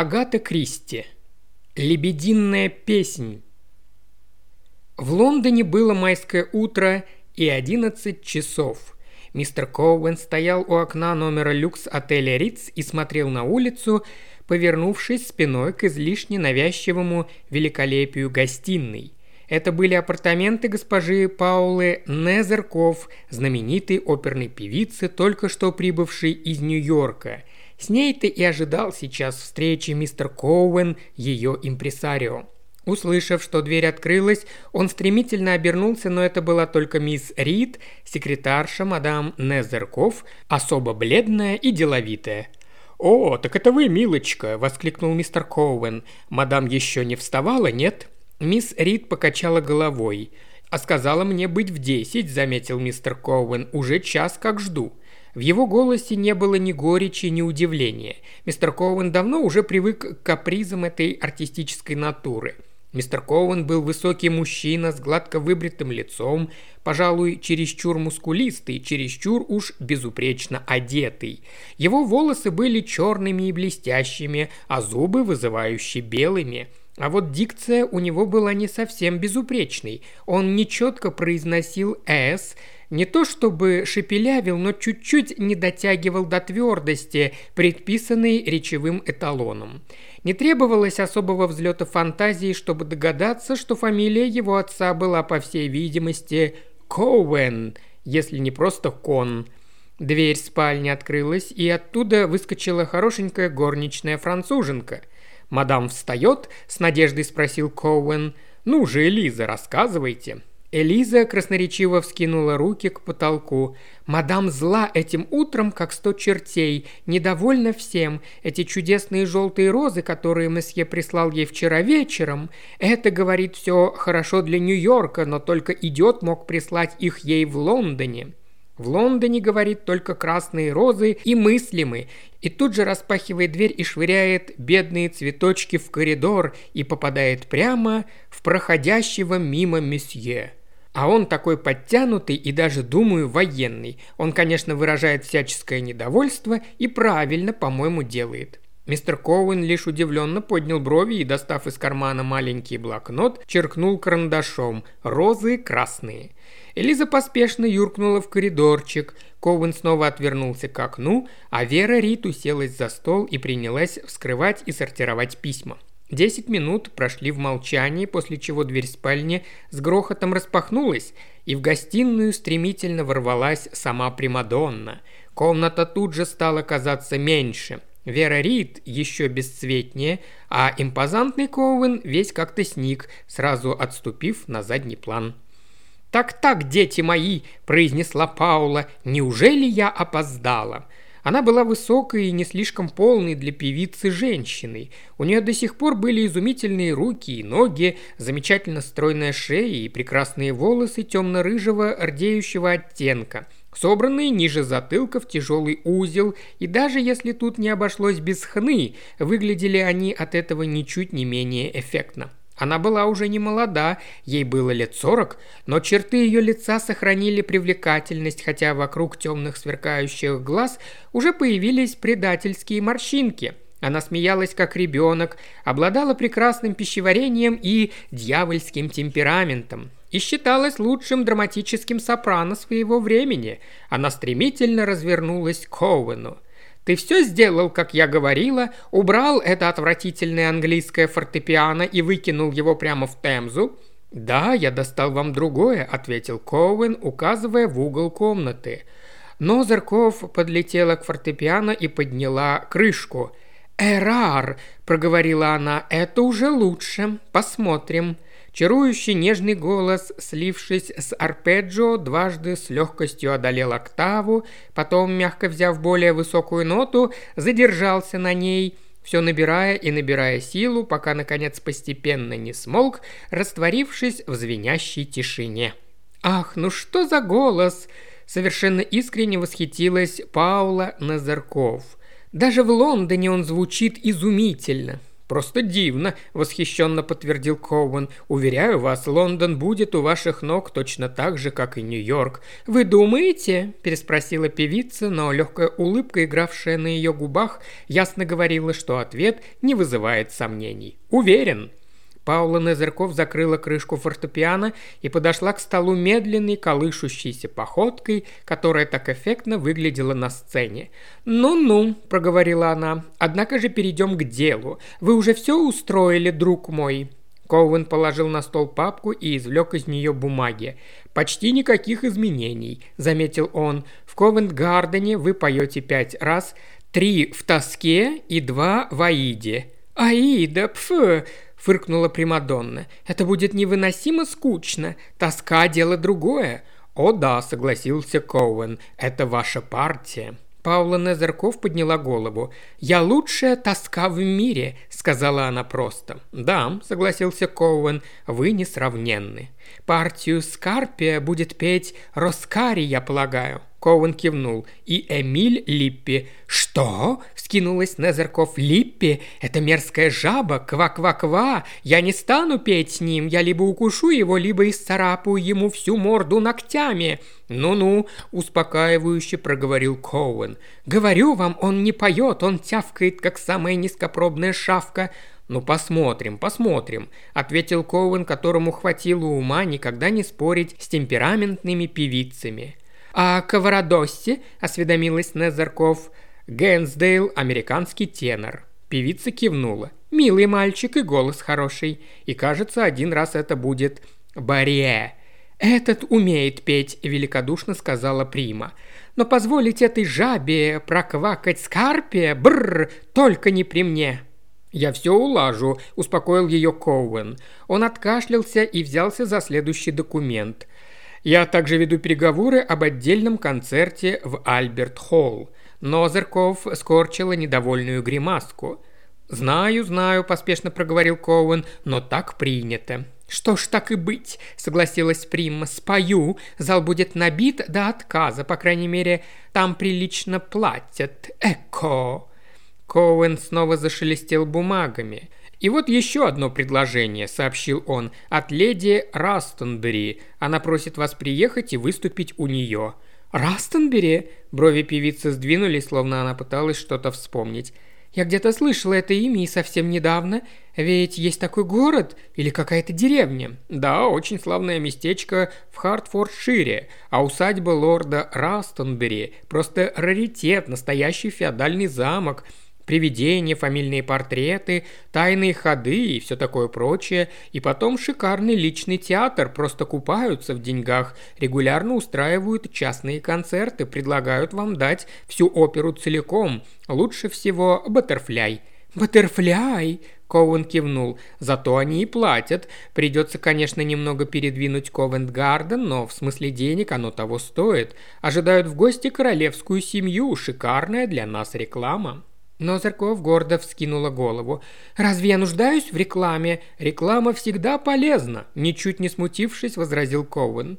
Агата Кристи. Лебединая песнь. В Лондоне было майское утро и 11 часов. Мистер Коуэн стоял у окна номера люкс отеля Риц и смотрел на улицу, повернувшись спиной к излишне навязчивому великолепию гостиной. Это были апартаменты госпожи Паулы Незерков, знаменитой оперной певицы, только что прибывшей из Нью-Йорка – с ней-то и ожидал сейчас встречи мистер Коуэн, ее импресарио. Услышав, что дверь открылась, он стремительно обернулся, но это была только мисс Рид, секретарша мадам Незерков, особо бледная и деловитая. «О, так это вы, милочка!» – воскликнул мистер Коуэн. «Мадам еще не вставала, нет?» Мисс Рид покачала головой. «А сказала мне быть в десять», – заметил мистер Коуэн. «Уже час как жду». В его голосе не было ни горечи, ни удивления. Мистер Коуэн давно уже привык к капризам этой артистической натуры. Мистер Коуэн был высокий мужчина с гладко выбритым лицом, пожалуй, чересчур мускулистый, чересчур уж безупречно одетый. Его волосы были черными и блестящими, а зубы вызывающе белыми – а вот дикция у него была не совсем безупречной. Он нечетко произносил «с», не то чтобы шепелявил, но чуть-чуть не дотягивал до твердости, предписанной речевым эталоном. Не требовалось особого взлета фантазии, чтобы догадаться, что фамилия его отца была, по всей видимости, Коуэн, если не просто Кон. Дверь спальни открылась, и оттуда выскочила хорошенькая горничная француженка. «Мадам встает?» – с надеждой спросил Коуэн. «Ну же, Элиза, рассказывайте». Элиза красноречиво вскинула руки к потолку. «Мадам зла этим утром, как сто чертей, недовольна всем. Эти чудесные желтые розы, которые месье прислал ей вчера вечером, это, говорит, все хорошо для Нью-Йорка, но только идет мог прислать их ей в Лондоне». В Лондоне, говорит, только красные розы и мыслимы, и тут же распахивает дверь и швыряет бедные цветочки в коридор и попадает прямо в проходящего мимо месье. А он такой подтянутый и даже, думаю, военный. Он, конечно, выражает всяческое недовольство и правильно, по-моему, делает. Мистер Коуэн лишь удивленно поднял брови и, достав из кармана маленький блокнот, черкнул карандашом «Розы красные». Элиза поспешно юркнула в коридорчик. Коуэн снова отвернулся к окну, а Вера Рит уселась за стол и принялась вскрывать и сортировать письма. Десять минут прошли в молчании, после чего дверь спальни с грохотом распахнулась, и в гостиную стремительно ворвалась сама Примадонна. Комната тут же стала казаться меньше. Вера Рид еще бесцветнее, а импозантный Коуэн весь как-то сник, сразу отступив на задний план. «Так-так, дети мои!» – произнесла Паула. «Неужели я опоздала?» Она была высокой и не слишком полной для певицы женщиной. У нее до сих пор были изумительные руки и ноги, замечательно стройная шея и прекрасные волосы темно-рыжего рдеющего оттенка, собранные ниже затылка в тяжелый узел, и даже если тут не обошлось без хны, выглядели они от этого ничуть не менее эффектно. Она была уже не молода, ей было лет сорок, но черты ее лица сохранили привлекательность, хотя вокруг темных сверкающих глаз уже появились предательские морщинки. Она смеялась как ребенок, обладала прекрасным пищеварением и дьявольским темпераментом и считалась лучшим драматическим сопрано своего времени. Она стремительно развернулась к Коуэну – ты все сделал, как я говорила, убрал это отвратительное английское фортепиано и выкинул его прямо в Темзу?» «Да, я достал вам другое», — ответил Коуэн, указывая в угол комнаты. Но Зарков подлетела к фортепиано и подняла крышку. «Эрар!» – проговорила она. «Это уже лучше. Посмотрим». Чарующий нежный голос, слившись с арпеджио, дважды с легкостью одолел октаву, потом, мягко взяв более высокую ноту, задержался на ней, все набирая и набирая силу, пока, наконец, постепенно не смолк, растворившись в звенящей тишине. «Ах, ну что за голос!» Совершенно искренне восхитилась Паула Назарков. «Даже в Лондоне он звучит изумительно. Просто дивно», – восхищенно подтвердил Коуэн. «Уверяю вас, Лондон будет у ваших ног точно так же, как и Нью-Йорк». «Вы думаете?» – переспросила певица, но легкая улыбка, игравшая на ее губах, ясно говорила, что ответ не вызывает сомнений. «Уверен». Паула Незерков закрыла крышку фортепиано и подошла к столу медленной, колышущейся походкой, которая так эффектно выглядела на сцене. «Ну-ну», – проговорила она, – «однако же перейдем к делу. Вы уже все устроили, друг мой?» Коуэн положил на стол папку и извлек из нее бумаги. «Почти никаких изменений», – заметил он. «В Ковент-Гардене вы поете пять раз, три в тоске и два в Аиде». «Аида, пф!» Фыркнула Примадонна. «Это будет невыносимо скучно. Тоска – дело другое». «О да», – согласился Коуэн, – «это ваша партия». Паула Незерков подняла голову. «Я лучшая тоска в мире», – сказала она просто. «Да», – согласился Коуэн, – «вы несравненны». «Партию Скарпия будет петь Роскари, я полагаю». Коуэн кивнул. «И Эмиль Липпи». «Что?» – вскинулась Незерков. «Липпи? Это мерзкая жаба? Ква-ква-ква! Я не стану петь с ним. Я либо укушу его, либо исцарапаю ему всю морду ногтями». «Ну-ну», – успокаивающе проговорил Коуэн. «Говорю вам, он не поет, он тявкает, как самая низкопробная шавка». «Ну, посмотрим, посмотрим», – ответил Коуэн, которому хватило ума никогда не спорить с темпераментными певицами. «А Каварадосси?» – осведомилась Незарков. «Гэнсдейл – американский тенор». Певица кивнула. «Милый мальчик и голос хороший. И кажется, один раз это будет Барье». «Этот умеет петь», – великодушно сказала Прима. «Но позволить этой жабе проквакать скарпе, бррр, только не при мне». «Я все улажу», – успокоил ее Коуэн. Он откашлялся и взялся за следующий документ. Я также веду переговоры об отдельном концерте в Альберт-Холл. Нозерков скорчила недовольную гримаску. «Знаю, знаю», – поспешно проговорил Коуэн, – «но так принято». «Что ж, так и быть», – согласилась Примма. «Спою. Зал будет набит до отказа. По крайней мере, там прилично платят. Эко!» Коуэн снова зашелестел бумагами. «И вот еще одно предложение», – сообщил он, – «от леди Растонбери. Она просит вас приехать и выступить у нее». «Растонбери?» – брови певицы сдвинулись, словно она пыталась что-то вспомнить. «Я где-то слышала это имя и совсем недавно. Ведь есть такой город или какая-то деревня?» «Да, очень славное местечко в Хартфордшире, а усадьба лорда Растонбери – просто раритет, настоящий феодальный замок – привидения, фамильные портреты, тайные ходы и все такое прочее, и потом шикарный личный театр, просто купаются в деньгах, регулярно устраивают частные концерты, предлагают вам дать всю оперу целиком, лучше всего «Баттерфляй». «Баттерфляй!» – Коуэн кивнул. «Зато они и платят. Придется, конечно, немного передвинуть Ковент-Гарден, но в смысле денег оно того стоит. Ожидают в гости королевскую семью. Шикарная для нас реклама». Но Зарков гордо вскинула голову. «Разве я нуждаюсь в рекламе? Реклама всегда полезна!» Ничуть не смутившись, возразил Коуэн.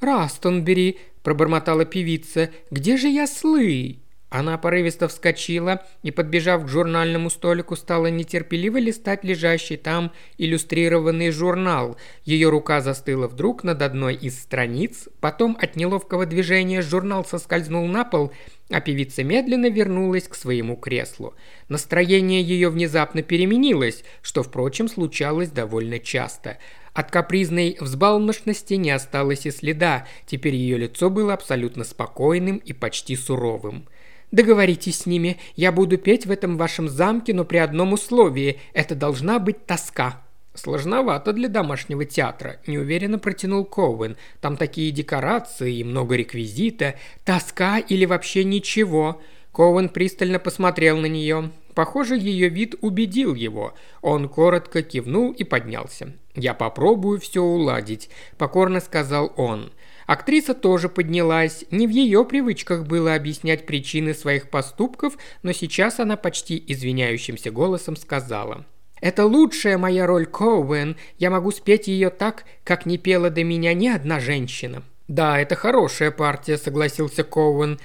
«Растонбери», – пробормотала певица, – «где же я слый?» Она порывисто вскочила и, подбежав к журнальному столику, стала нетерпеливо листать лежащий там иллюстрированный журнал. Ее рука застыла вдруг над одной из страниц, потом от неловкого движения журнал соскользнул на пол, а певица медленно вернулась к своему креслу. Настроение ее внезапно переменилось, что, впрочем, случалось довольно часто. От капризной взбалмошности не осталось и следа, теперь ее лицо было абсолютно спокойным и почти суровым. Договоритесь с ними, я буду петь в этом вашем замке, но при одном условии – это должна быть тоска». «Сложновато для домашнего театра», – неуверенно протянул Коуэн. «Там такие декорации и много реквизита. Тоска или вообще ничего?» Коуэн пристально посмотрел на нее. Похоже, ее вид убедил его. Он коротко кивнул и поднялся. «Я попробую все уладить», – покорно сказал он. Актриса тоже поднялась. Не в ее привычках было объяснять причины своих поступков, но сейчас она почти извиняющимся голосом сказала. «Это лучшая моя роль, Коуэн. Я могу спеть ее так, как не пела до меня ни одна женщина». «Да, это хорошая партия», – согласился Коуэн.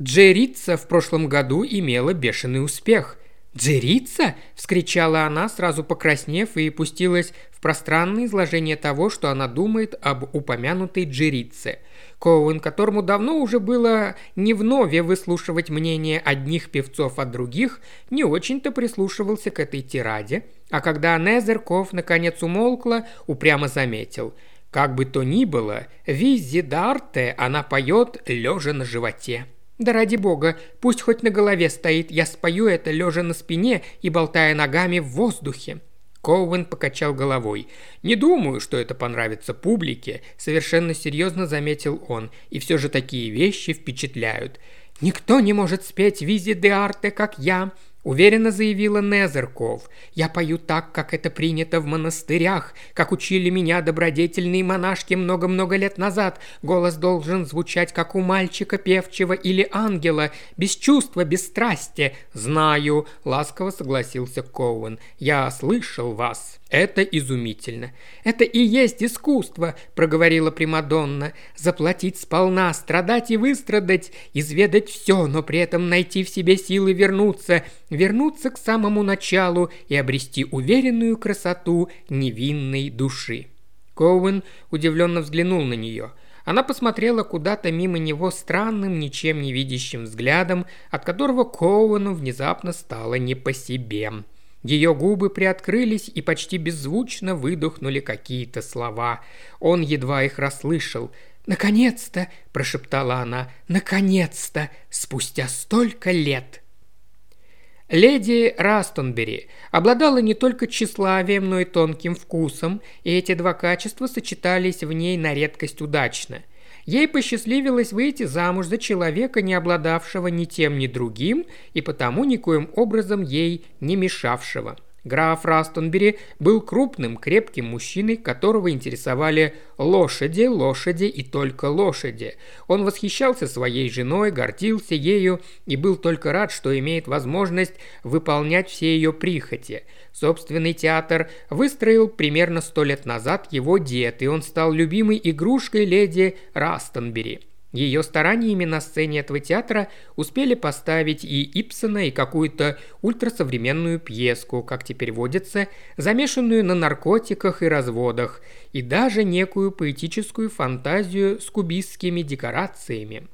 Джеррица в прошлом году имела бешеный успех. «Джерица?» – вскричала она, сразу покраснев, и пустилась в пространное изложение того, что она думает об упомянутой джерице. Коуэн, которому давно уже было не вновь выслушивать мнение одних певцов от других, не очень-то прислушивался к этой тираде, а когда Незерков наконец умолкла, упрямо заметил – как бы то ни было, Виззи Дарте она поет лежа на животе. Да ради бога, пусть хоть на голове стоит, я спою это лежа на спине и болтая ногами в воздухе». Коуэн покачал головой. «Не думаю, что это понравится публике», – совершенно серьезно заметил он. «И все же такие вещи впечатляют. Никто не может спеть «Визи де арте», как я», Уверенно заявила Незерков. «Я пою так, как это принято в монастырях, как учили меня добродетельные монашки много-много лет назад. Голос должен звучать, как у мальчика певчего или ангела, без чувства, без страсти. Знаю», — ласково согласился Коуэн. «Я слышал вас». «Это изумительно. Это и есть искусство», – проговорила Примадонна. «Заплатить сполна, страдать и выстрадать, изведать все, но при этом найти в себе силы вернуться, вернуться к самому началу и обрести уверенную красоту невинной души». Коуэн удивленно взглянул на нее. Она посмотрела куда-то мимо него странным, ничем не видящим взглядом, от которого Коуэну внезапно стало не по себе. Ее губы приоткрылись и почти беззвучно выдохнули какие-то слова. Он едва их расслышал. «Наконец-то!» – прошептала она. «Наконец-то! Спустя столько лет!» Леди Растонбери обладала не только тщеславием, но и тонким вкусом, и эти два качества сочетались в ней на редкость удачно – Ей посчастливилось выйти замуж за человека, не обладавшего ни тем, ни другим, и потому никоим образом ей не мешавшего. Граф Растонбери был крупным, крепким мужчиной, которого интересовали лошади, лошади и только лошади. Он восхищался своей женой, гордился ею и был только рад, что имеет возможность выполнять все ее прихоти. Собственный театр выстроил примерно сто лет назад его дед, и он стал любимой игрушкой леди Растонбери – ее стараниями на сцене этого театра успели поставить и Ипсона, и какую-то ультрасовременную пьеску, как теперь водится, замешанную на наркотиках и разводах, и даже некую поэтическую фантазию с кубистскими декорациями.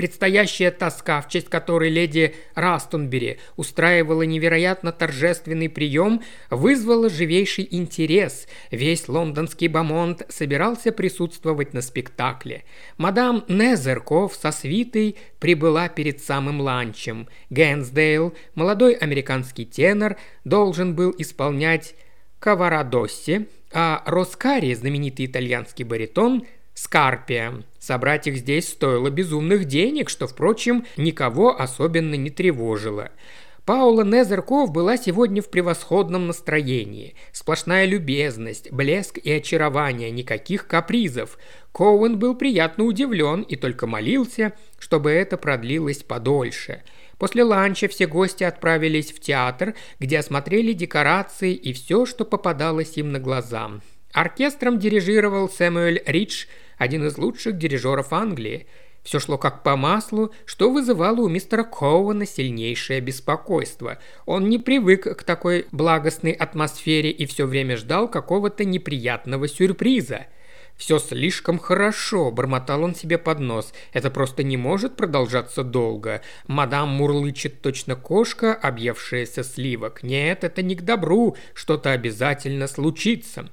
Предстоящая тоска, в честь которой леди Растонбери устраивала невероятно торжественный прием, вызвала живейший интерес. Весь лондонский бомонд собирался присутствовать на спектакле. Мадам Незерков со свитой прибыла перед самым ланчем. Гэнсдейл, молодой американский тенор, должен был исполнять Каварадосси, а Роскари, знаменитый итальянский баритон, Скарпия. Собрать их здесь стоило безумных денег, что, впрочем, никого особенно не тревожило. Паула Незерков была сегодня в превосходном настроении. Сплошная любезность, блеск и очарование, никаких капризов. Коуэн был приятно удивлен и только молился, чтобы это продлилось подольше. После ланча все гости отправились в театр, где осмотрели декорации и все, что попадалось им на глаза. Оркестром дирижировал Сэмюэль Ридж – один из лучших дирижеров Англии. Все шло как по маслу, что вызывало у мистера Коуэна сильнейшее беспокойство. Он не привык к такой благостной атмосфере и все время ждал какого-то неприятного сюрприза. «Все слишком хорошо», – бормотал он себе под нос. «Это просто не может продолжаться долго. Мадам мурлычет точно кошка, объевшаяся сливок. Нет, это не к добру. Что-то обязательно случится».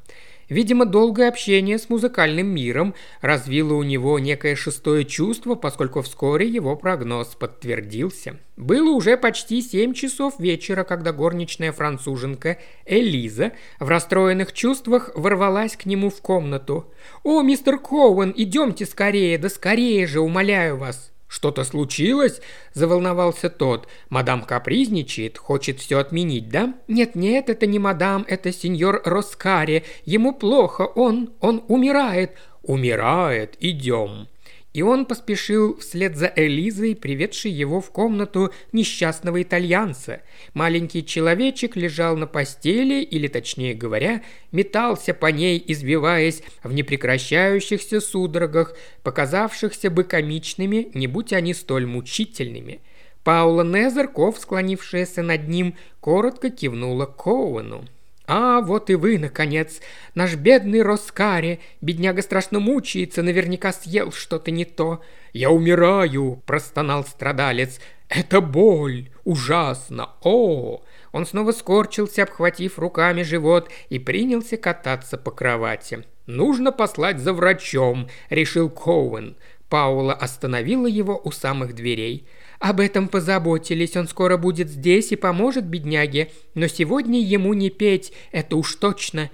Видимо, долгое общение с музыкальным миром развило у него некое шестое чувство, поскольку вскоре его прогноз подтвердился. Было уже почти семь часов вечера, когда горничная француженка Элиза в расстроенных чувствах ворвалась к нему в комнату. «О, мистер Коуэн, идемте скорее, да скорее же, умоляю вас!» «Что-то случилось?» – заволновался тот. «Мадам капризничает, хочет все отменить, да?» «Нет-нет, это не мадам, это сеньор Роскари. Ему плохо, он, он умирает». «Умирает, идем». И он поспешил вслед за Элизой, приведшей его в комнату несчастного итальянца. Маленький человечек лежал на постели, или, точнее говоря, метался по ней, избиваясь в непрекращающихся судорогах, показавшихся бы комичными, не будь они столь мучительными – Паула Незерков, склонившаяся над ним, коротко кивнула Коуэну. «А, вот и вы, наконец! Наш бедный Роскари! Бедняга страшно мучается, наверняка съел что-то не то!» «Я умираю!» – простонал страдалец. «Это боль! Ужасно! О!» Он снова скорчился, обхватив руками живот, и принялся кататься по кровати. «Нужно послать за врачом», – решил Коуэн. Паула остановила его у самых дверей. «Об этом позаботились, он скоро будет здесь и поможет бедняге, но сегодня ему не петь, это уж точно».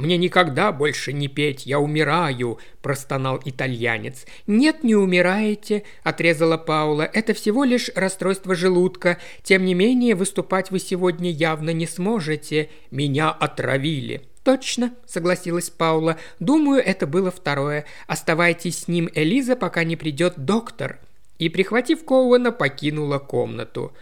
«Мне никогда больше не петь, я умираю», – простонал итальянец. «Нет, не умираете», – отрезала Паула. «Это всего лишь расстройство желудка. Тем не менее, выступать вы сегодня явно не сможете. Меня отравили». «Точно», — согласилась Паула. «Думаю, это было второе. Оставайтесь с ним, Элиза, пока не придет доктор». И, прихватив Коуэна, покинула комнату.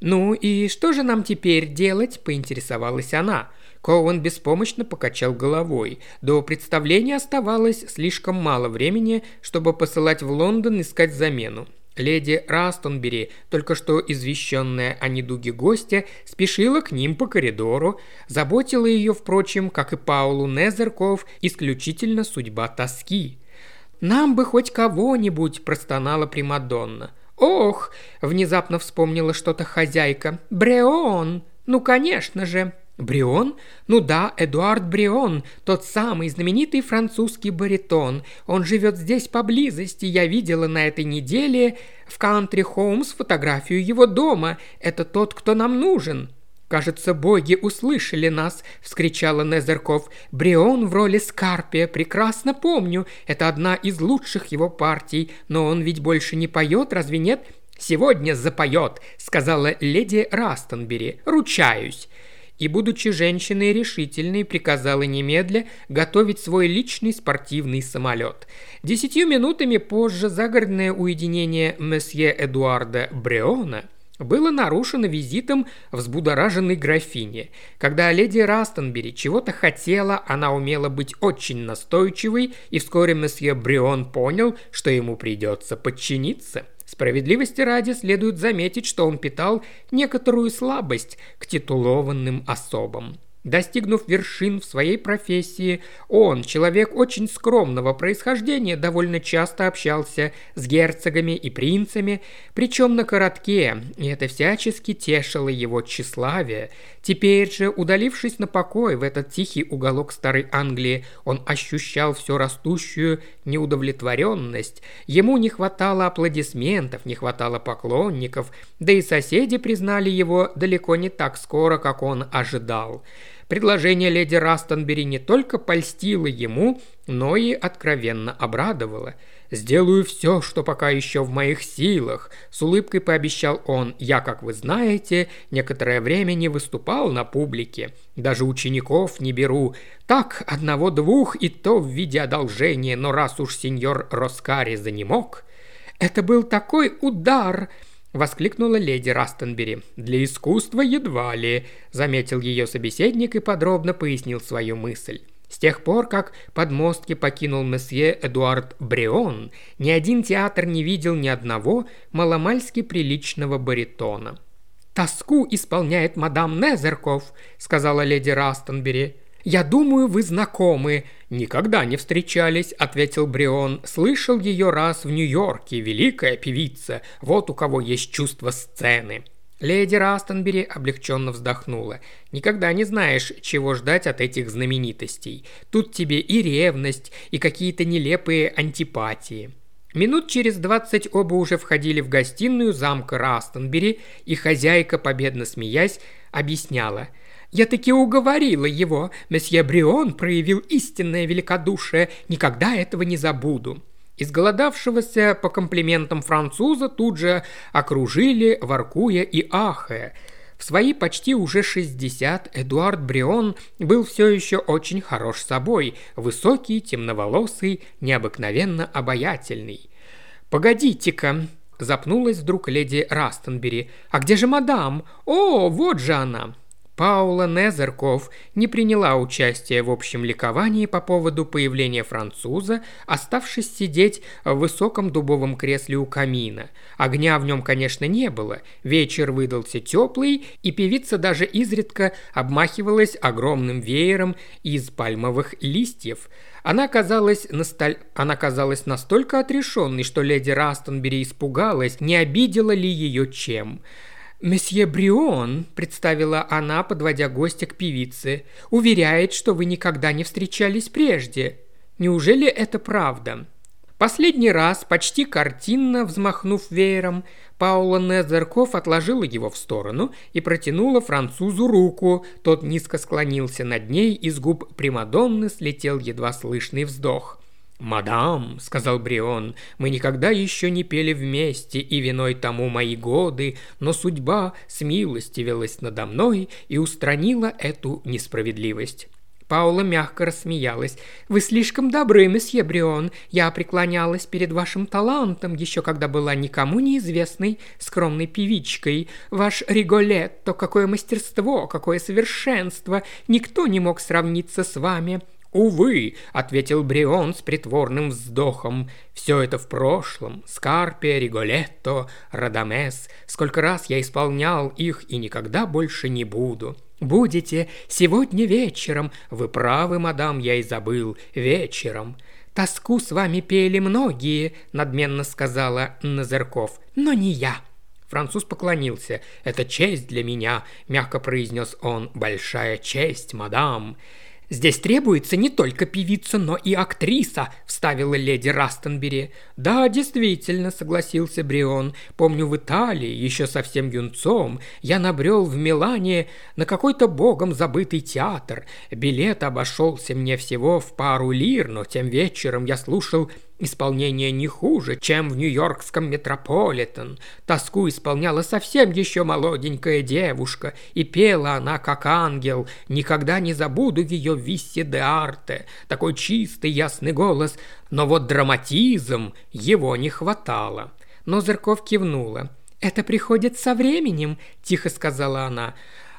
«Ну и что же нам теперь делать?» – поинтересовалась она. Коуэн беспомощно покачал головой. До представления оставалось слишком мало времени, чтобы посылать в Лондон искать замену. Леди Растонбери, только что извещенная о недуге гостя, спешила к ним по коридору. Заботила ее, впрочем, как и Паулу Незерков, исключительно судьба тоски. «Нам бы хоть кого-нибудь», – простонала Примадонна. «Ох!» – внезапно вспомнила что-то хозяйка. «Бреон! Ну, конечно же!» Брион? Ну да, Эдуард Брион, тот самый знаменитый французский баритон. Он живет здесь поблизости. Я видела на этой неделе в Кантри Хоумс фотографию его дома. Это тот, кто нам нужен. «Кажется, боги услышали нас!» – вскричала Незерков. «Брион в роли Скарпия, прекрасно помню. Это одна из лучших его партий. Но он ведь больше не поет, разве нет?» «Сегодня запоет», – сказала леди Растонбери. «Ручаюсь» и, будучи женщиной решительной, приказала немедля готовить свой личный спортивный самолет. Десятью минутами позже загородное уединение месье Эдуарда Бреона было нарушено визитом взбудораженной графини. Когда леди Растонбери чего-то хотела, она умела быть очень настойчивой, и вскоре месье Брион понял, что ему придется подчиниться – Справедливости ради следует заметить, что он питал некоторую слабость к титулованным особам. Достигнув вершин в своей профессии, он, человек очень скромного происхождения, довольно часто общался с герцогами и принцами, причем на коротке, и это всячески тешило его тщеславие. Теперь же, удалившись на покой в этот тихий уголок Старой Англии, он ощущал все растущую неудовлетворенность. Ему не хватало аплодисментов, не хватало поклонников, да и соседи признали его далеко не так скоро, как он ожидал. Предложение леди Растонбери не только польстило ему, но и откровенно обрадовало. «Сделаю все, что пока еще в моих силах», – с улыбкой пообещал он. «Я, как вы знаете, некоторое время не выступал на публике. Даже учеников не беру. Так, одного-двух, и то в виде одолжения, но раз уж сеньор Роскари занемог...» «Это был такой удар!» – воскликнула леди Растенбери. «Для искусства едва ли», – заметил ее собеседник и подробно пояснил свою мысль. С тех пор, как подмостки покинул месье Эдуард Бреон, ни один театр не видел ни одного маломальски приличного баритона. «Тоску исполняет мадам Незерков», — сказала леди Растенбери. «Я думаю, вы знакомы». «Никогда не встречались», — ответил Брион. «Слышал ее раз в Нью-Йорке, великая певица. Вот у кого есть чувство сцены». Леди Растонбери облегченно вздохнула. «Никогда не знаешь, чего ждать от этих знаменитостей. Тут тебе и ревность, и какие-то нелепые антипатии». Минут через двадцать оба уже входили в гостиную замка Растонбери, и хозяйка, победно смеясь, объясняла – я таки уговорила его. Месье Брион проявил истинное великодушие. Никогда этого не забуду. Изголодавшегося по комплиментам француза тут же окружили, воркуя и ахая. В свои почти уже 60 Эдуард Брион был все еще очень хорош собой, высокий, темноволосый, необыкновенно обаятельный. «Погодите-ка», – запнулась вдруг леди Растенбери. «А где же мадам? О, вот же она!» Паула Незерков не приняла участия в общем ликовании по поводу появления француза, оставшись сидеть в высоком дубовом кресле у камина. Огня в нем, конечно, не было. Вечер выдался теплый, и певица даже изредка обмахивалась огромным веером из пальмовых листьев. Она казалась, настоль... Она казалась настолько отрешенной, что леди Растонбери испугалась, не обидела ли ее чем. «Месье Брион», – представила она, подводя гостя к певице, – «уверяет, что вы никогда не встречались прежде. Неужели это правда?» Последний раз, почти картинно взмахнув веером, Паула Незерков отложила его в сторону и протянула французу руку. Тот низко склонился над ней, и с губ Примадонны слетел едва слышный вздох. «Мадам», — сказал Брион, — «мы никогда еще не пели вместе, и виной тому мои годы, но судьба смилостивилась надо мной и устранила эту несправедливость». Паула мягко рассмеялась. «Вы слишком добры, месье Брион. Я преклонялась перед вашим талантом, еще когда была никому неизвестной скромной певичкой. Ваш Риголетто, какое мастерство, какое совершенство! Никто не мог сравниться с вами. «Увы», — ответил Брион с притворным вздохом, — «все это в прошлом. Скарпия, Риголетто, Радамес. Сколько раз я исполнял их и никогда больше не буду». «Будете сегодня вечером. Вы правы, мадам, я и забыл. Вечером». «Тоску с вами пели многие», — надменно сказала Назерков, — «но не я». Француз поклонился. «Это честь для меня», — мягко произнес он. «Большая честь, мадам». «Здесь требуется не только певица, но и актриса», – вставила леди Растенбери. «Да, действительно», – согласился Брион. «Помню, в Италии, еще совсем юнцом, я набрел в Милане на какой-то богом забытый театр. Билет обошелся мне всего в пару лир, но тем вечером я слушал Исполнение не хуже, чем в нью-йоркском Метрополитен. Тоску исполняла совсем еще молоденькая девушка, и пела она как ангел. Никогда не забуду ее Висси де Арте. Такой чистый, ясный голос, но вот драматизм его не хватало. Но Зырков кивнула. «Это приходит со временем», – тихо сказала она.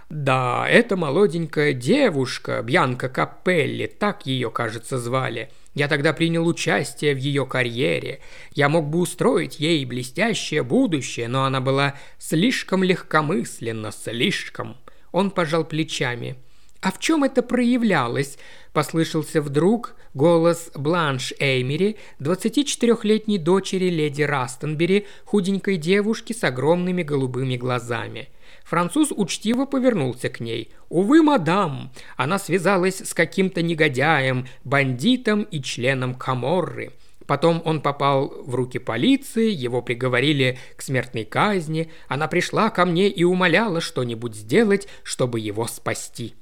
«Да, это молоденькая девушка, Бьянка Капелли, так ее, кажется, звали». Я тогда принял участие в ее карьере. Я мог бы устроить ей блестящее будущее, но она была слишком легкомысленна, слишком. Он пожал плечами. «А в чем это проявлялось?» – послышался вдруг голос Бланш Эймери, 24-летней дочери леди Растенбери, худенькой девушки с огромными голубыми глазами – Француз учтиво повернулся к ней. «Увы, мадам, она связалась с каким-то негодяем, бандитом и членом Каморры. Потом он попал в руки полиции, его приговорили к смертной казни. Она пришла ко мне и умоляла что-нибудь сделать, чтобы его спасти».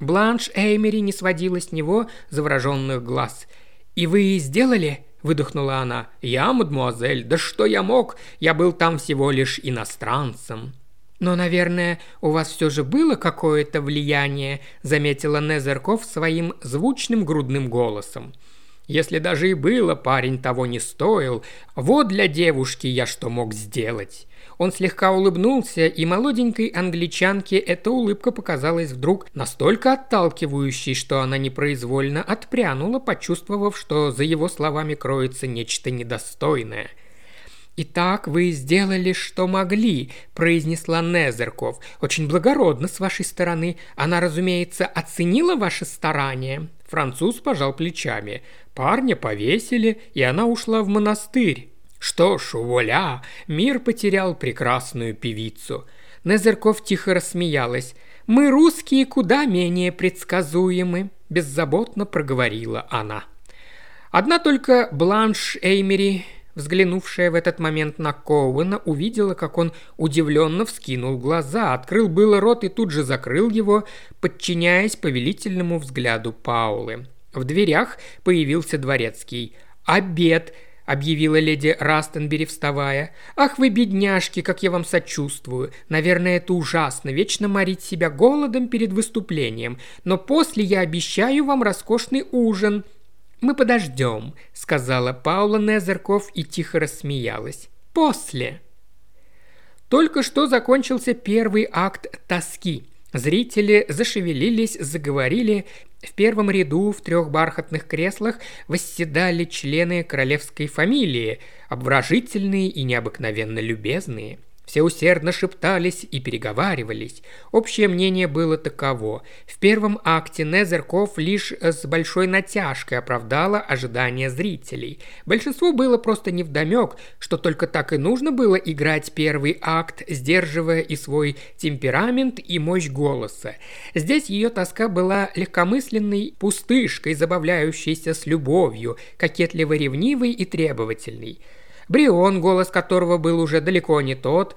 Бланш Эймери не сводила с него завороженных глаз. «И вы сделали?» – выдохнула она. «Я, мадмуазель, да что я мог? Я был там всего лишь иностранцем». «Но, наверное, у вас все же было какое-то влияние», – заметила Незерков своим звучным грудным голосом. «Если даже и было, парень того не стоил. Вот для девушки я что мог сделать». Он слегка улыбнулся, и молоденькой англичанке эта улыбка показалась вдруг настолько отталкивающей, что она непроизвольно отпрянула, почувствовав, что за его словами кроется нечто недостойное – «Итак, вы сделали, что могли», – произнесла Незерков. «Очень благородно с вашей стороны. Она, разумеется, оценила ваше старание». Француз пожал плечами. Парня повесили, и она ушла в монастырь. Что ж, вуаля, мир потерял прекрасную певицу. Незерков тихо рассмеялась. «Мы, русские, куда менее предсказуемы», – беззаботно проговорила она. Одна только Бланш Эймери взглянувшая в этот момент на Коуэна, увидела, как он удивленно вскинул глаза, открыл было рот и тут же закрыл его, подчиняясь повелительному взгляду Паулы. В дверях появился дворецкий. «Обед!» – объявила леди Растенбери, вставая. «Ах вы, бедняжки, как я вам сочувствую! Наверное, это ужасно, вечно морить себя голодом перед выступлением, но после я обещаю вам роскошный ужин!» «Мы подождем», — сказала Паула Незерков и тихо рассмеялась. «После». Только что закончился первый акт тоски. Зрители зашевелились, заговорили. В первом ряду в трех бархатных креслах восседали члены королевской фамилии, обворожительные и необыкновенно любезные – все усердно шептались и переговаривались. Общее мнение было таково. В первом акте Незерков лишь с большой натяжкой оправдала ожидания зрителей. Большинству было просто невдомек, что только так и нужно было играть первый акт, сдерживая и свой темперамент, и мощь голоса. Здесь ее тоска была легкомысленной пустышкой, забавляющейся с любовью, кокетливо-ревнивой и требовательной. Брион, голос которого был уже далеко не тот,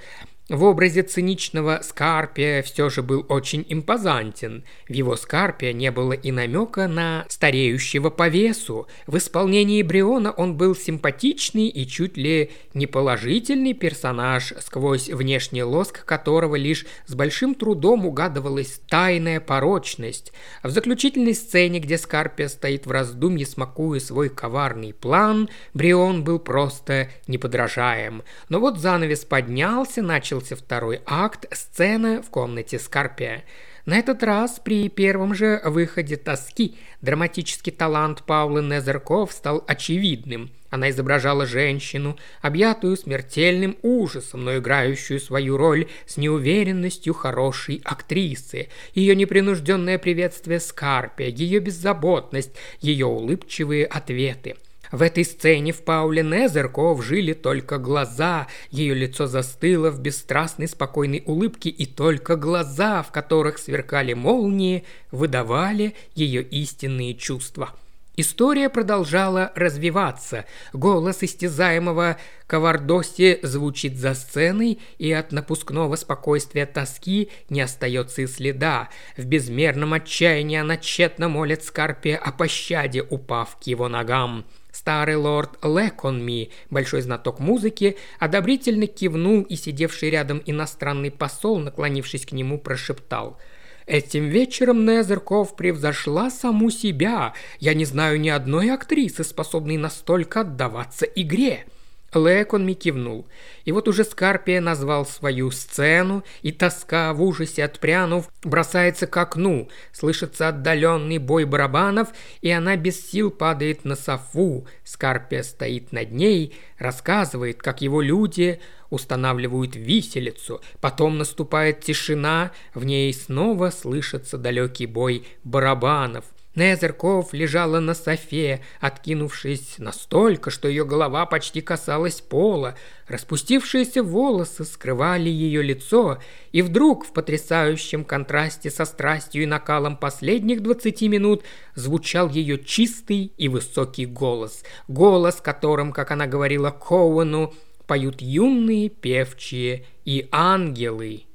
в образе циничного Скарпия все же был очень импозантен. В его Скарпия не было и намека на стареющего по весу. В исполнении Бриона он был симпатичный и чуть ли не положительный персонаж, сквозь внешний лоск которого лишь с большим трудом угадывалась тайная порочность. В заключительной сцене, где Скарпия стоит в раздумье, смакуя свой коварный план, Брион был просто неподражаем. Но вот занавес поднялся, начал начался второй акт, сцена в комнате Скарпия. На этот раз при первом же выходе «Тоски» драматический талант Паулы Незерков стал очевидным. Она изображала женщину, объятую смертельным ужасом, но играющую свою роль с неуверенностью хорошей актрисы. Ее непринужденное приветствие Скарпия, ее беззаботность, ее улыбчивые ответы – в этой сцене в Пауле Незерков жили только глаза, ее лицо застыло в бесстрастной спокойной улыбке, и только глаза, в которых сверкали молнии, выдавали ее истинные чувства. История продолжала развиваться. Голос истязаемого Ковардоси звучит за сценой, и от напускного спокойствия тоски не остается и следа. В безмерном отчаянии она тщетно молит Скарпия о пощаде, упав к его ногам. Старый лорд Леконми, большой знаток музыки, одобрительно кивнул, и сидевший рядом иностранный посол, наклонившись к нему, прошептал – Этим вечером Незерков превзошла саму себя. Я не знаю ни одной актрисы, способной настолько отдаваться игре. Леконми кивнул. И вот уже Скарпия назвал свою сцену, и тоска в ужасе отпрянув бросается к окну. Слышится отдаленный бой барабанов, и она без сил падает на софу. Скарпия стоит над ней, рассказывает, как его люди устанавливают виселицу. Потом наступает тишина, в ней снова слышится далекий бой барабанов – Незерков лежала на софе, откинувшись настолько, что ее голова почти касалась пола. Распустившиеся волосы скрывали ее лицо, и вдруг в потрясающем контрасте со страстью и накалом последних двадцати минут звучал ее чистый и высокий голос. Голос, которым, как она говорила Коуэну, поют юные певчие и ангелы.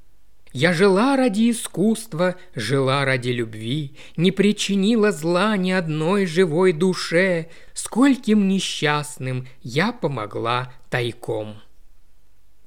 Я жила ради искусства, жила ради любви, Не причинила зла ни одной живой душе, Скольким несчастным я помогла тайком.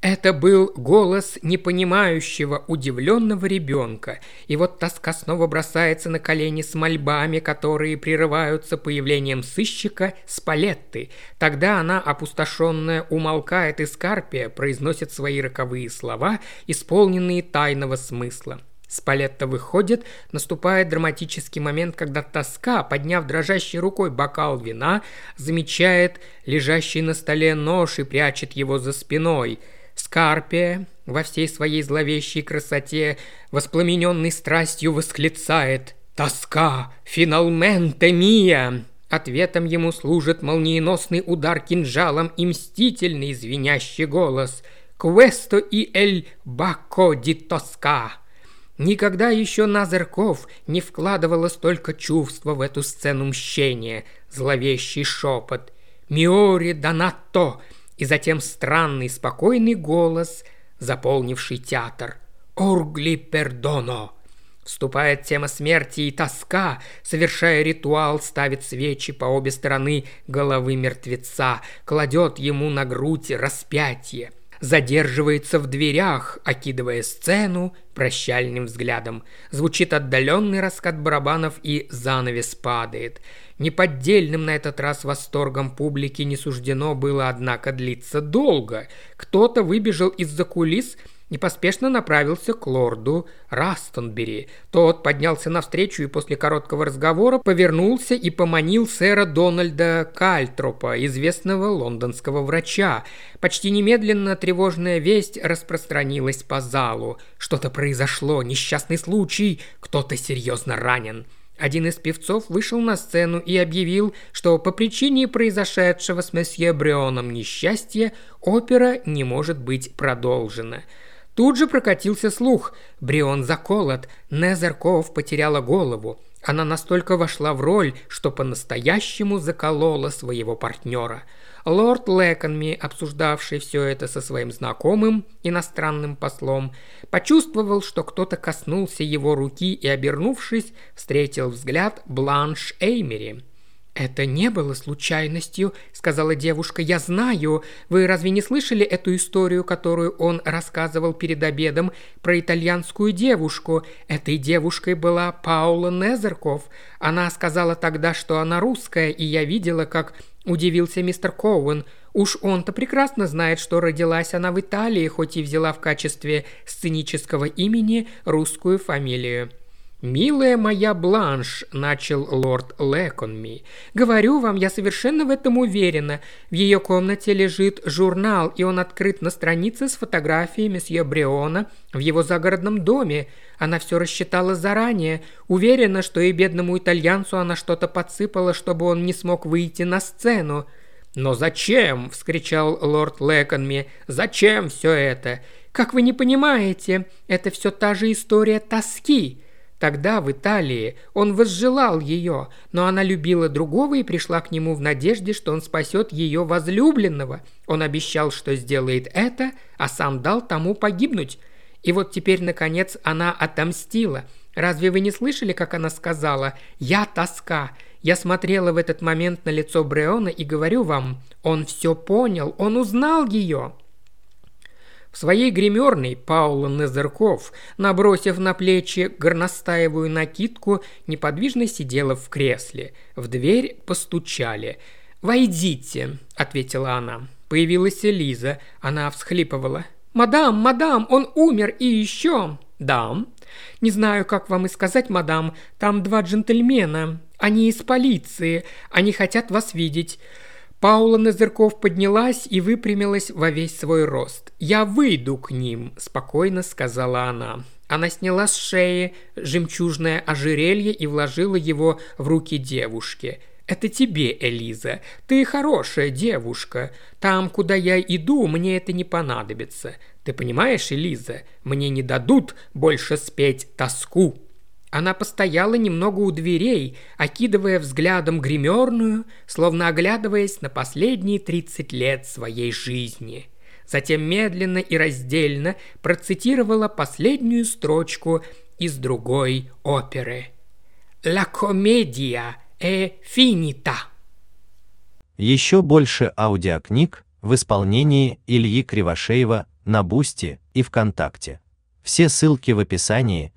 Это был голос непонимающего, удивленного ребенка, и вот тоска снова бросается на колени с мольбами, которые прерываются появлением сыщика с палетты. Тогда она, опустошенная, умолкает, и Скарпия произносит свои роковые слова, исполненные тайного смысла. Спалетта выходит, наступает драматический момент, когда тоска, подняв дрожащей рукой бокал вина, замечает лежащий на столе нож и прячет его за спиной – Скарпия во всей своей зловещей красоте, воспламененный страстью, восклицает «Тоска! Финалменте мия!» Ответом ему служит молниеносный удар кинжалом и мстительный звенящий голос «Квесто и эль бако ди тоска!» Никогда еще Назарков не вкладывала столько чувства в эту сцену мщения. Зловещий шепот «Миори донато!» И затем странный спокойный голос, заполнивший театр. «Оргли пердоно!» Вступает тема смерти и тоска, совершая ритуал, ставит свечи по обе стороны головы мертвеца, кладет ему на грудь распятие задерживается в дверях, окидывая сцену прощальным взглядом. Звучит отдаленный раскат барабанов и занавес падает. Неподдельным на этот раз восторгом публики не суждено было, однако, длиться долго. Кто-то выбежал из-за кулис и поспешно направился к лорду Растонбери. Тот поднялся навстречу и после короткого разговора повернулся и поманил сэра Дональда Кальтропа, известного лондонского врача. Почти немедленно тревожная весть распространилась по залу. Что-то произошло, несчастный случай, кто-то серьезно ранен. Один из певцов вышел на сцену и объявил, что по причине произошедшего с месье Бреоном несчастья опера не может быть продолжена. Тут же прокатился слух. Брион заколот, Незерков потеряла голову. Она настолько вошла в роль, что по-настоящему заколола своего партнера – Лорд Лэконми, обсуждавший все это со своим знакомым, иностранным послом, почувствовал, что кто-то коснулся его руки и, обернувшись, встретил взгляд Бланш Эймери. «Это не было случайностью», — сказала девушка. «Я знаю. Вы разве не слышали эту историю, которую он рассказывал перед обедом про итальянскую девушку? Этой девушкой была Паула Незерков. Она сказала тогда, что она русская, и я видела, как Удивился мистер Коуэн. Уж он-то прекрасно знает, что родилась она в Италии, хоть и взяла в качестве сценического имени русскую фамилию. «Милая моя Бланш», – начал лорд Леконми. «Говорю вам, я совершенно в этом уверена. В ее комнате лежит журнал, и он открыт на странице с фотографией месье Бриона в его загородном доме. Она все рассчитала заранее. Уверена, что и бедному итальянцу она что-то подсыпала, чтобы он не смог выйти на сцену». «Но зачем?» – вскричал лорд Леконми. «Зачем все это? Как вы не понимаете, это все та же история тоски». Тогда, в Италии, он возжелал ее, но она любила другого и пришла к нему в надежде, что он спасет ее возлюбленного. Он обещал, что сделает это, а сам дал тому погибнуть. И вот теперь, наконец, она отомстила. Разве вы не слышали, как она сказала «Я тоска»? Я смотрела в этот момент на лицо Бреона и говорю вам, он все понял, он узнал ее. Своей гримерной Паула Незерков, набросив на плечи горностаевую накидку, неподвижно сидела в кресле. В дверь постучали. «Войдите», — ответила она. Появилась Элиза. Она всхлипывала. «Мадам, мадам, он умер и еще...» «Да». «Не знаю, как вам и сказать, мадам. Там два джентльмена. Они из полиции. Они хотят вас видеть. Паула Назырков поднялась и выпрямилась во весь свой рост. «Я выйду к ним», – спокойно сказала она. Она сняла с шеи жемчужное ожерелье и вложила его в руки девушки. «Это тебе, Элиза. Ты хорошая девушка. Там, куда я иду, мне это не понадобится. Ты понимаешь, Элиза, мне не дадут больше спеть тоску». Она постояла немного у дверей, окидывая взглядом гримерную, словно оглядываясь на последние 30 лет своей жизни. Затем медленно и раздельно процитировала последнюю строчку из другой оперы. «La commedia è finita». Еще больше аудиокниг в исполнении Ильи Кривошеева на Бусти и ВКонтакте. Все ссылки в описании –